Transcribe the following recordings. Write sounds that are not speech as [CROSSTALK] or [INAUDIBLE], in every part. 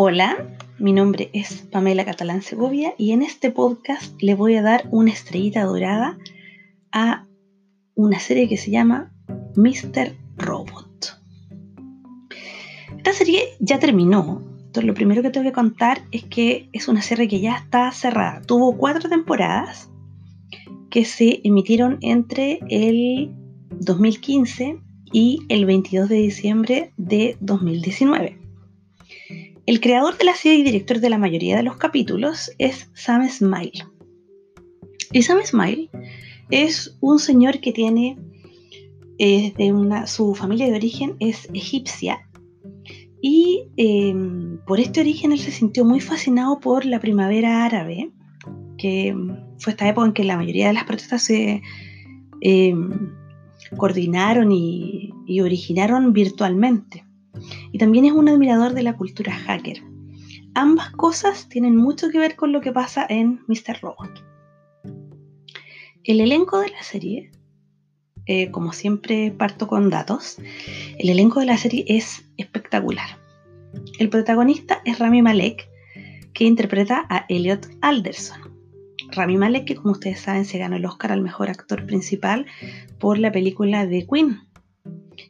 Hola, mi nombre es Pamela Catalán Segovia y en este podcast le voy a dar una estrellita dorada a una serie que se llama Mr. Robot. Esta serie ya terminó. Entonces, lo primero que tengo que contar es que es una serie que ya está cerrada. Tuvo cuatro temporadas que se emitieron entre el 2015 y el 22 de diciembre de 2019. El creador de la serie y director de la mayoría de los capítulos es Sam Smile. Y Sam Smile es un señor que tiene de una, su familia de origen es egipcia y em, por este origen él se sintió muy fascinado por la primavera árabe, que fue esta época en que la mayoría de las protestas se em, coordinaron y, originaron virtualmente. Y también es un admirador de la cultura hacker. Ambas cosas tienen mucho que ver con lo que pasa en Mr. Robot. El elenco de la serie, eh, como siempre parto con datos, el elenco de la serie es espectacular. El protagonista es Rami Malek, que interpreta a Elliot Alderson. Rami Malek, que como ustedes saben se ganó el Oscar al mejor actor principal por la película The Queen,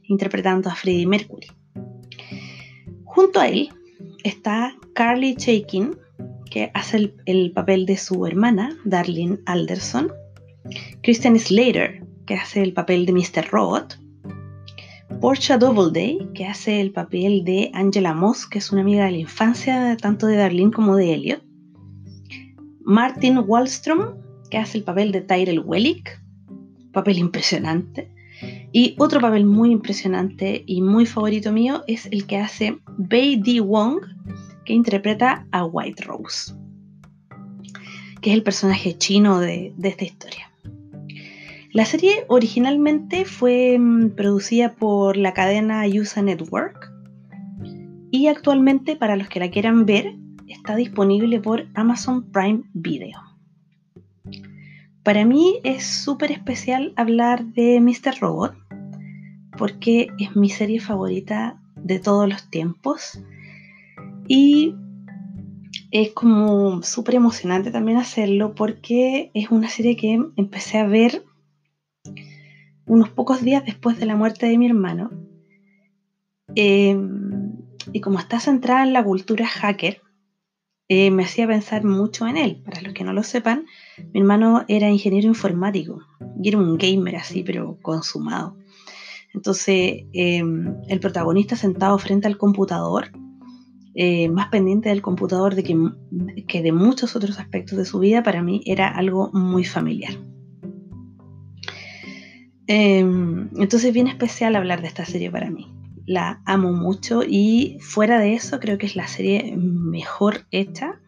interpretando a Freddie Mercury. Junto a él está Carly Chaikin, que hace el, papel de su hermana, Darlene Alderson, Christian Slater, que hace el papel de Mr. Robot, Portia Doubleday, que hace el papel de Angela Moss, que es una amiga de la infancia tanto de Darlene como de Elliot, Martin Wallstrom, que hace el papel de Tyrell Wellick, papel impresionante. Y otro papel muy impresionante y muy favorito mío es el que hace Bei Di Wong, que interpreta a White Rose, que es el personaje chino de, de esta historia. La serie originalmente fue mm, producida por la cadena USA Network y actualmente para los que la quieran ver está disponible por Amazon Prime Video. Para mí es súper especial hablar de Mr. Robot porque es mi serie favorita de todos los tiempos y es como súper emocionante también hacerlo porque es una serie que empecé a ver unos pocos días después de la muerte de mi hermano. Em, y como está centrada en la cultura hacker, eh, me hacía pensar mucho en él. Para los que no lo sepan, mi hermano era ingeniero informático y era un gamer así, pero consumado. Entonces, em, el protagonista sentado frente al computador, eh, más pendiente del computador de que, que de muchos otros aspectos de su vida, para mí era algo muy familiar. Entonces es bien especial hablar de esta serie para mí la amo mucho y fuera de eso creo que es la serie mejor hecha,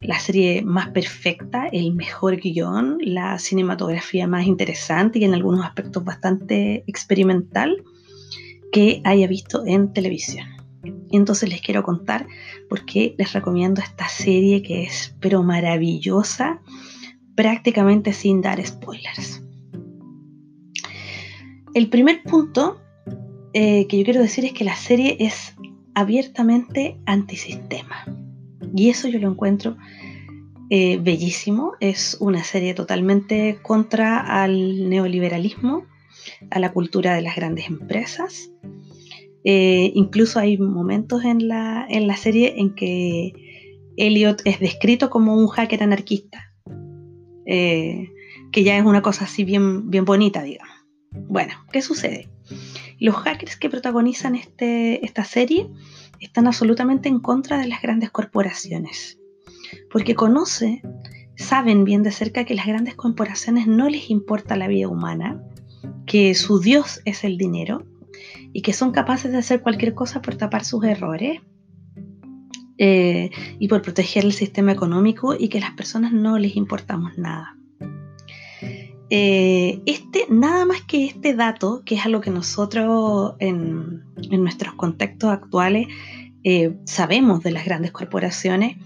la serie más perfecta, el mejor guion, la cinematografía más interesante y en algunos aspectos bastante experimental que haya visto en televisión. Entonces les quiero contar por qué les recomiendo esta serie que es pero maravillosa, prácticamente sin dar spoilers. El primer punto eh, que yo quiero decir es que la serie es abiertamente antisistema. Y eso yo lo encuentro eh, bellísimo. Es una serie totalmente contra al neoliberalismo, a la cultura de las grandes empresas. Eh, incluso hay momentos en la, en la serie en que Elliot es descrito como un hacker anarquista, que ya es una cosa así bien, bien bonita, digamos. Bueno, ¿qué sucede? Los hackers que protagonizan este, esta serie están absolutamente en contra de las grandes corporaciones, porque conocen, saben bien de cerca que las grandes corporaciones no les importa la vida humana, que su Dios es el dinero y que son capaces de hacer cualquier cosa por tapar sus errores eh, y por proteger el sistema económico y que las personas no les importamos nada. Eh, este, nada más que este dato, que es algo que nosotros en, nuestros contextos actuales eh, sabemos de las grandes corporaciones,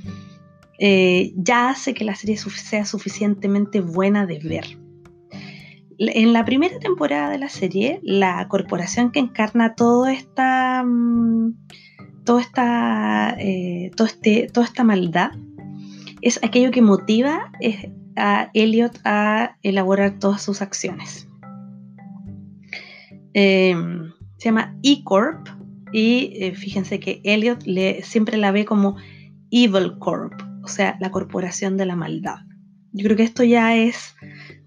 eh, ya hace que la serie sea suficientemente buena de ver. En la primera temporada de la serie, la corporación que encarna toda esta, mm, toda, esta, todo este, toda esta maldad es aquello que motiva a Elliot a elaborar todas sus acciones. Em, se llama E-Corp y eh, fíjense que Elliot le, siempre la ve como Evil Corp, o sea, la corporación de la maldad. Yo creo que esto ya es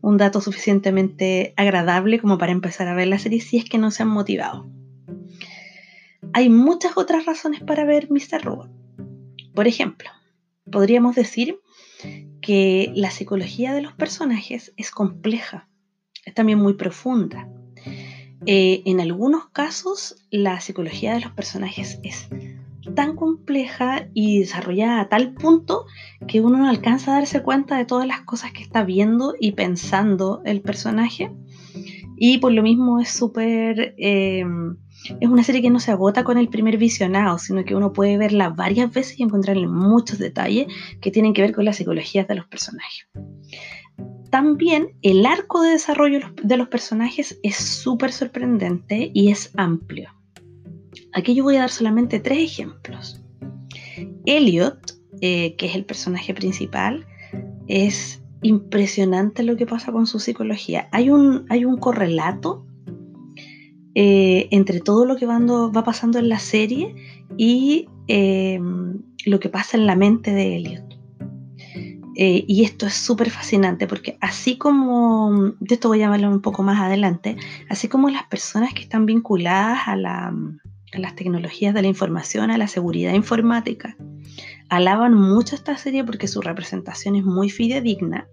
un dato suficientemente agradable como para empezar a ver la serie si es que no se han motivado. Hay muchas otras razones para ver Mr. Robot. Por ejemplo, podríamos decir que la psicología de los personajes es compleja, es también muy profunda. Eh, en algunos casos, la psicología de los personajes es tan compleja y desarrollada a tal punto que uno no alcanza a darse cuenta de todas las cosas que está viendo y pensando el personaje. Y por lo mismo es súper... Eh, es una serie que no se agota con el primer visionado, sino que uno puede verla varias veces y encontrarle muchos detalles que tienen que ver con las psicologías de los personajes. También el arco de desarrollo de los personajes es súper sorprendente y es amplio. Aquí yo voy a dar solamente tres ejemplos. Elliot, eh, que es el personaje principal, es impresionante lo que pasa con su psicología. Hay un, hay un correlato eh, entre todo lo que va, pasando en la serie y em, lo que pasa en la mente de Elliot. Eh, y esto es súper fascinante porque así como, de esto voy a hablar un poco más adelante, así como las personas que están vinculadas a, las tecnologías de la información, a la seguridad informática, alaban mucho esta serie porque su representación es muy fidedigna,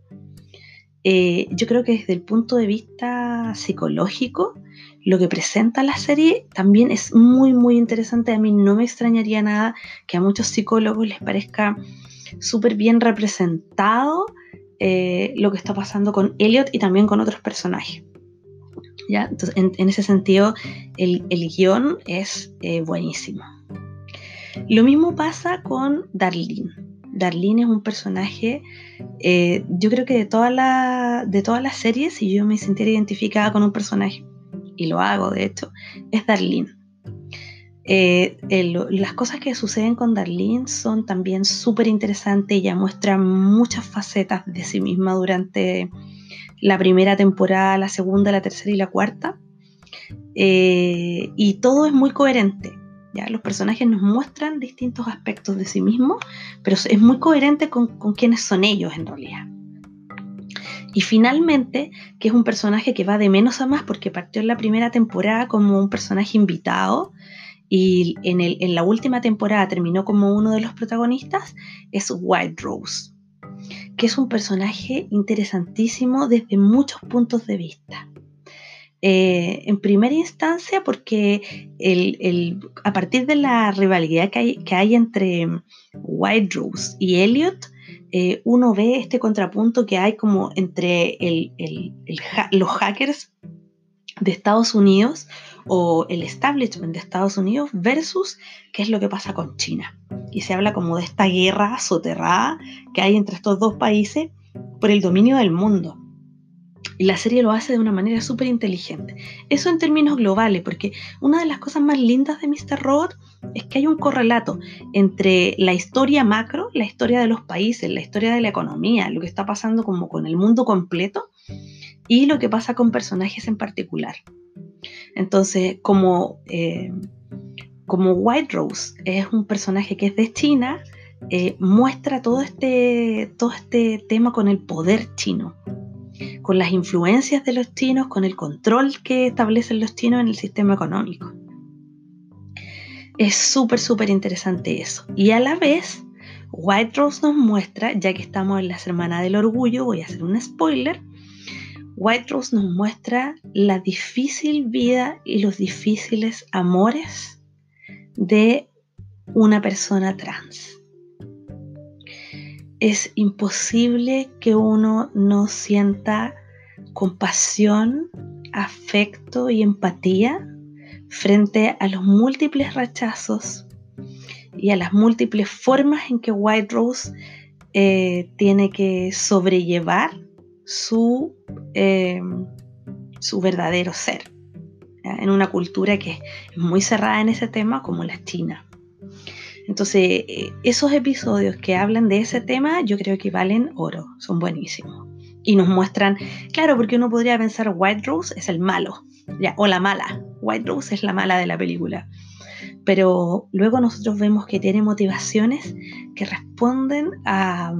eh, yo creo que desde el punto de vista psicológico, lo que presenta la serie también es muy, muy interesante. A mí no me extrañaría nada que a muchos psicólogos les parezca súper bien representado eh, lo que está pasando con Elliot y también con otros personajes. ¿Ya? Entonces, en, ese sentido, el, guion es eh, buenísimo. Lo mismo pasa con Darlene. Darlene es un personaje, eh, yo creo que de, toda la, todas las series, si yo me sintiera identificada con un personaje, y lo hago de hecho, es Darlene. Eh, las cosas que suceden con Darlene son también súper interesantes. Ella muestra muchas facetas de sí misma durante la primera temporada, la segunda, la tercera y la cuarta. Eh, y todo es muy coherente. ¿Ya? Los personajes nos muestran distintos aspectos de sí mismos, pero es muy coherente con, con quiénes son ellos en realidad. Y finalmente, que es un personaje que va de menos a más porque partió en la primera temporada como un personaje invitado y en, en la última temporada terminó como uno de los protagonistas, es White Rose, que es un personaje interesantísimo desde muchos puntos de vista. Eh, en primera instancia, porque a partir de la rivalidad que hay, que hay entre White Rose y Elliot, eh, uno ve este contrapunto que hay como entre los hackers de Estados Unidos o el establishment de Estados Unidos versus qué es lo que pasa con China. Y se habla como de esta guerra soterrada que hay entre estos dos países por el dominio del mundo. Y la serie lo hace de una manera súper inteligente. Eso en términos globales, porque una de las cosas más lindas de Mr. Robot es que hay un correlato entre la historia macro, la historia de los países, la historia de la economía, lo que está pasando como con el mundo completo y lo que pasa con personajes en particular. Entonces, como, eh, White Rose es un personaje que es de China, eh, muestra todo este, todo este tema con el poder chino con las influencias de los chinos, con el control que establecen los chinos en el sistema económico. Es súper, súper interesante eso. Y a la vez, White Rose nos muestra, ya que estamos en la Semana del Orgullo, voy a hacer un spoiler, White Rose nos muestra la difícil vida y los difíciles amores de una persona trans es imposible que uno no sienta compasión, afecto y empatía frente a los múltiples rechazos y a las múltiples formas en que White Rose eh, tiene que sobrellevar su, eh, su verdadero ser en una cultura que es muy cerrada en ese tema como la China. Entonces, esos episodios que hablan de ese tema, yo creo que valen oro, son buenísimos. Y nos muestran, claro, porque uno podría pensar White Rose es el malo, ya, o la mala. White Rose es la mala de la película. Pero luego nosotros vemos que tiene motivaciones que responden a,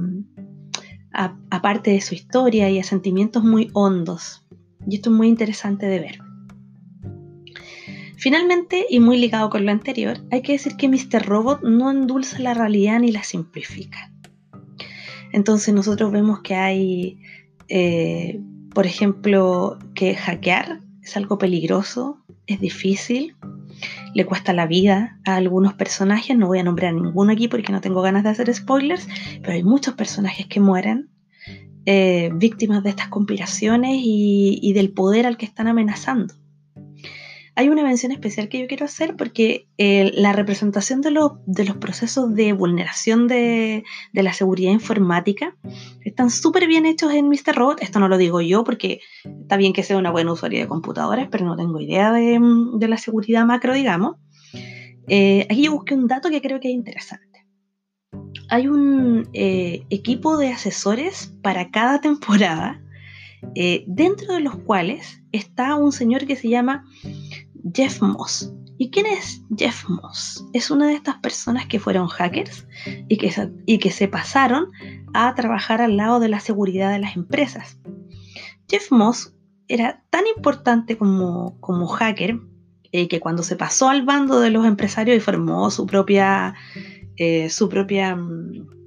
a parte de su historia y a sentimientos muy hondos. Y esto es muy interesante de ver. Finalmente, y muy ligado con lo anterior, hay que decir que Mr. Robot no endulza la realidad ni la simplifica. Entonces nosotros vemos que hay, eh, por ejemplo, que hackear es algo peligroso, es difícil, le cuesta la vida a algunos personajes, no voy a nombrar ninguno aquí porque no tengo ganas de hacer spoilers, pero hay muchos personajes que mueren eh, víctimas de estas conspiraciones y del poder al que están amenazando hay una mención especial que yo quiero hacer porque eh, la representación de, de, los procesos de vulneración de, la seguridad informática están súper bien hechos en Mr. Robot. Esto no lo digo yo porque está bien que sea una buena usuaria de computadoras, pero no tengo idea de, la seguridad macro, digamos. Eh, aquí yo busqué un dato que creo que es interesante. Hay un eh, equipo de asesores para cada temporada, dentro de los cuales está un señor que se llama Jeff Moss. ¿Y quién es Jeff Moss? Es una de estas personas que fueron hackers y que, y que se pasaron a trabajar al lado de la seguridad de las empresas. Jeff Moss era tan importante como, como hacker eh, que cuando se pasó al bando de los empresarios y formó su propia, eh, su propia mm,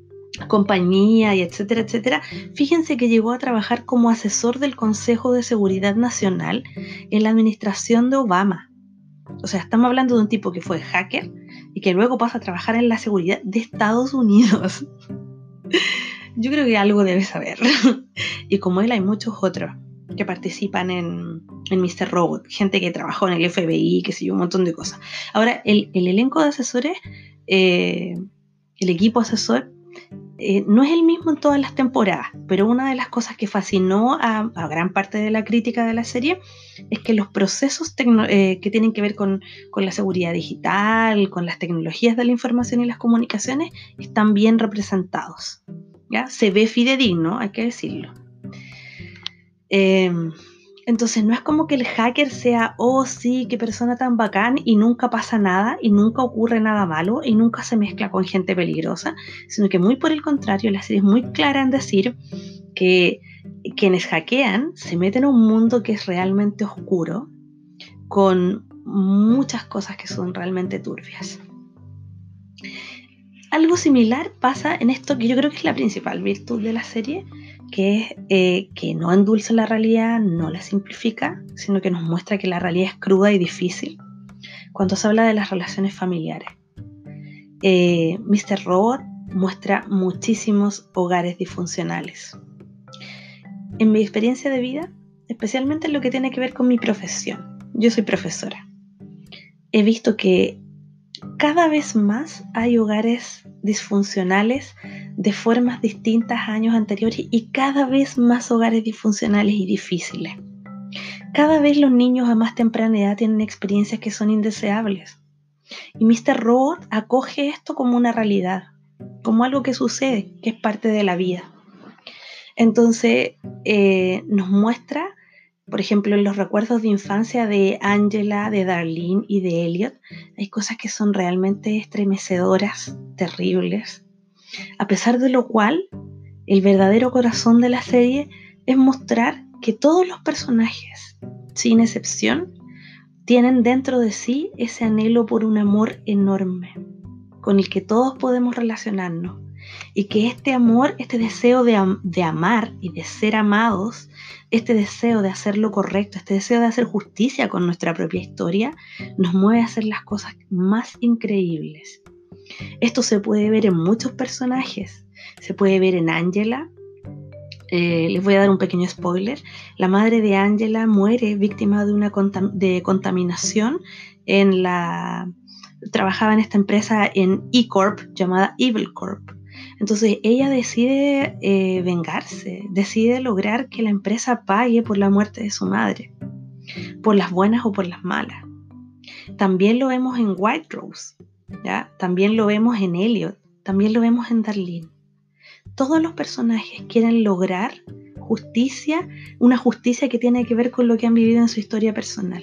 compañía y etcétera, etcétera, fíjense que llegó a trabajar como asesor del Consejo de Seguridad Nacional en la administración de Obama. O sea, estamos hablando de un tipo que fue hacker y que luego pasa a trabajar en la seguridad de Estados Unidos. [LAUGHS] Yo creo que algo debe saber. [LAUGHS] y como él hay muchos otros que participan en, Mr. Robot, gente que trabajó en el FBI, que sé yo, un montón de cosas. Ahora, el, elenco de asesores, eh, el equipo asesor, eh, no es el mismo en todas las temporadas, pero una de las cosas que fascinó a, gran parte de la crítica de la serie es que los procesos eh, que tienen que ver con, la seguridad digital, con las tecnologías de la información y las comunicaciones, están bien representados. ¿ya? Se ve fidedigno, hay que decirlo. Eh, entonces no es como que el hacker sea, oh sí, qué persona tan bacán y nunca pasa nada y nunca ocurre nada malo y nunca se mezcla con gente peligrosa, sino que muy por el contrario, la serie es muy clara en decir que quienes hackean se meten en un mundo que es realmente oscuro, con muchas cosas que son realmente turbias. Algo similar pasa en esto que yo creo que es la principal virtud de la serie, eh, que no endulza la realidad, no la simplifica, sino que nos muestra que la realidad es cruda y difícil. Cuando se habla de las relaciones familiares, eh, Mr. Robot muestra muchísimos hogares disfuncionales. En mi experiencia de vida, especialmente en lo que tiene que ver con mi profesión, yo soy profesora, he visto que cada vez más hay hogares disfuncionales de formas distintas años anteriores y cada vez más hogares disfuncionales y difíciles. Cada vez los niños a más temprana edad tienen experiencias que son indeseables. Y Mr. Robot acoge esto como una realidad, como algo que sucede, que es parte de la vida. Entonces eh, nos muestra, por ejemplo, en los recuerdos de infancia de Angela, de Darlene y de Elliot, hay cosas que son realmente estremecedoras, terribles. A pesar de lo cual, el verdadero corazón de la serie es mostrar que todos los personajes, sin excepción, tienen dentro de sí ese anhelo por un amor enorme, con el que todos podemos relacionarnos, y que este amor, este deseo de, amar y de ser amados, este deseo de hacer lo correcto, este deseo de hacer justicia con nuestra propia historia, nos mueve a hacer las cosas más increíbles esto se puede ver en muchos personajes. Se puede ver en Angela. Eh, les voy a dar un pequeño spoiler. La madre de Angela muere víctima de una de contaminación en la trabajaba en esta empresa en E Corp llamada Evil Corp. Entonces ella decide eh, vengarse, decide lograr que la empresa pague por la muerte de su madre, por las buenas o por las malas. También lo vemos en White Rose. También lo vemos en Elliot, también lo vemos en Darlene. Todos los personajes quieren lograr justicia, una justicia que tiene que ver con lo que han vivido en su historia personal.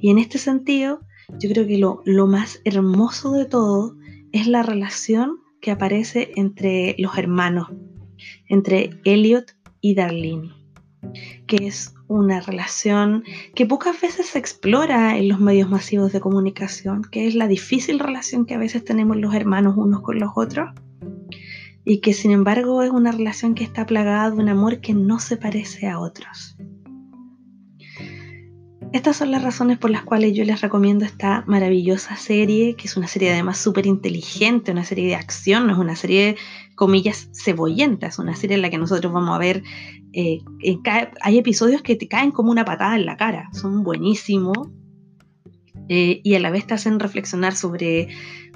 Y en este sentido, yo creo que lo, lo más hermoso de todo es la relación que aparece entre los hermanos, entre Elliot y Darlene, que es una relación que pocas veces se explora en los medios masivos de comunicación, que es la difícil relación que a veces tenemos los hermanos unos con los otros, y que sin embargo es una relación que está plagada de un amor que no se parece a otros. Estas son las razones por las cuales yo les recomiendo esta maravillosa serie, que es una serie además súper inteligente, una serie de acción, no es una serie, comillas, cebollenta, es una serie en la que nosotros vamos a ver, eh, hay episodios que te caen como una patada en la cara, son buenísimos eh, y a la vez te hacen reflexionar sobre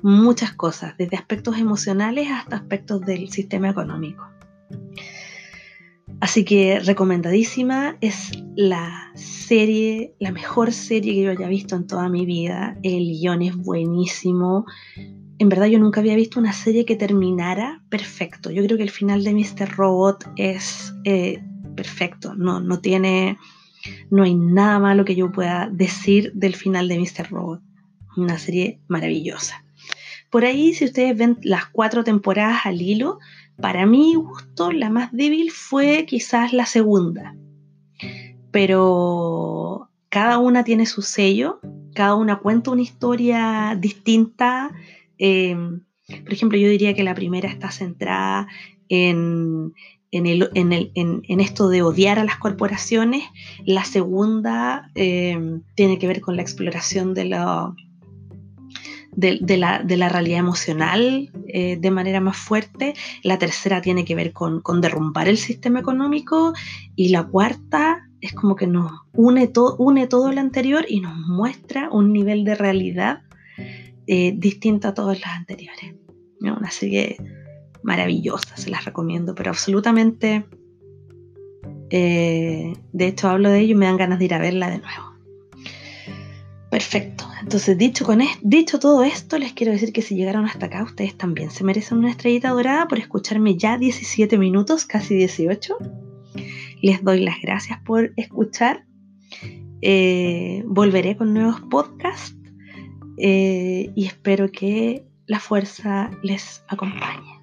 muchas cosas, desde aspectos emocionales hasta aspectos del sistema económico. Así que recomendadísima, es la serie, la mejor serie que yo haya visto en toda mi vida. El guion es buenísimo. En verdad yo nunca había visto una serie que terminara perfecto. Yo creo que el final de Mr. Robot es eh, perfecto. No, no tiene, no hay nada malo que yo pueda decir del final de Mr. Robot. Una serie maravillosa. Por ahí, si ustedes ven las cuatro temporadas al hilo, para mi gusto, la más débil fue quizás la segunda. Pero cada una tiene su sello, cada una cuenta una historia distinta. Em, por ejemplo, yo diría que la primera está centrada en, en, esto de odiar a las corporaciones. La segunda em, tiene que ver con la exploración de, la, de, la, realidad emocional eh, de manera más fuerte, la tercera tiene que ver con, derrumbar el sistema económico y la cuarta es como que nos une, une todo lo anterior y nos muestra un nivel de realidad eh, distinto a todas las anteriores. Una serie maravillosa, se las recomiendo, pero absolutamente, eh, de hecho hablo de ello y me dan ganas de ir a verla de nuevo. Perfecto. Entonces, dicho, con dicho todo esto, les quiero decir que si llegaron hasta acá, ustedes también se merecen una estrellita dorada por escucharme ya 17 minutos, casi 18. Les doy las gracias por escuchar. Eh, volveré con nuevos podcasts eh, y espero que la fuerza les acompañe.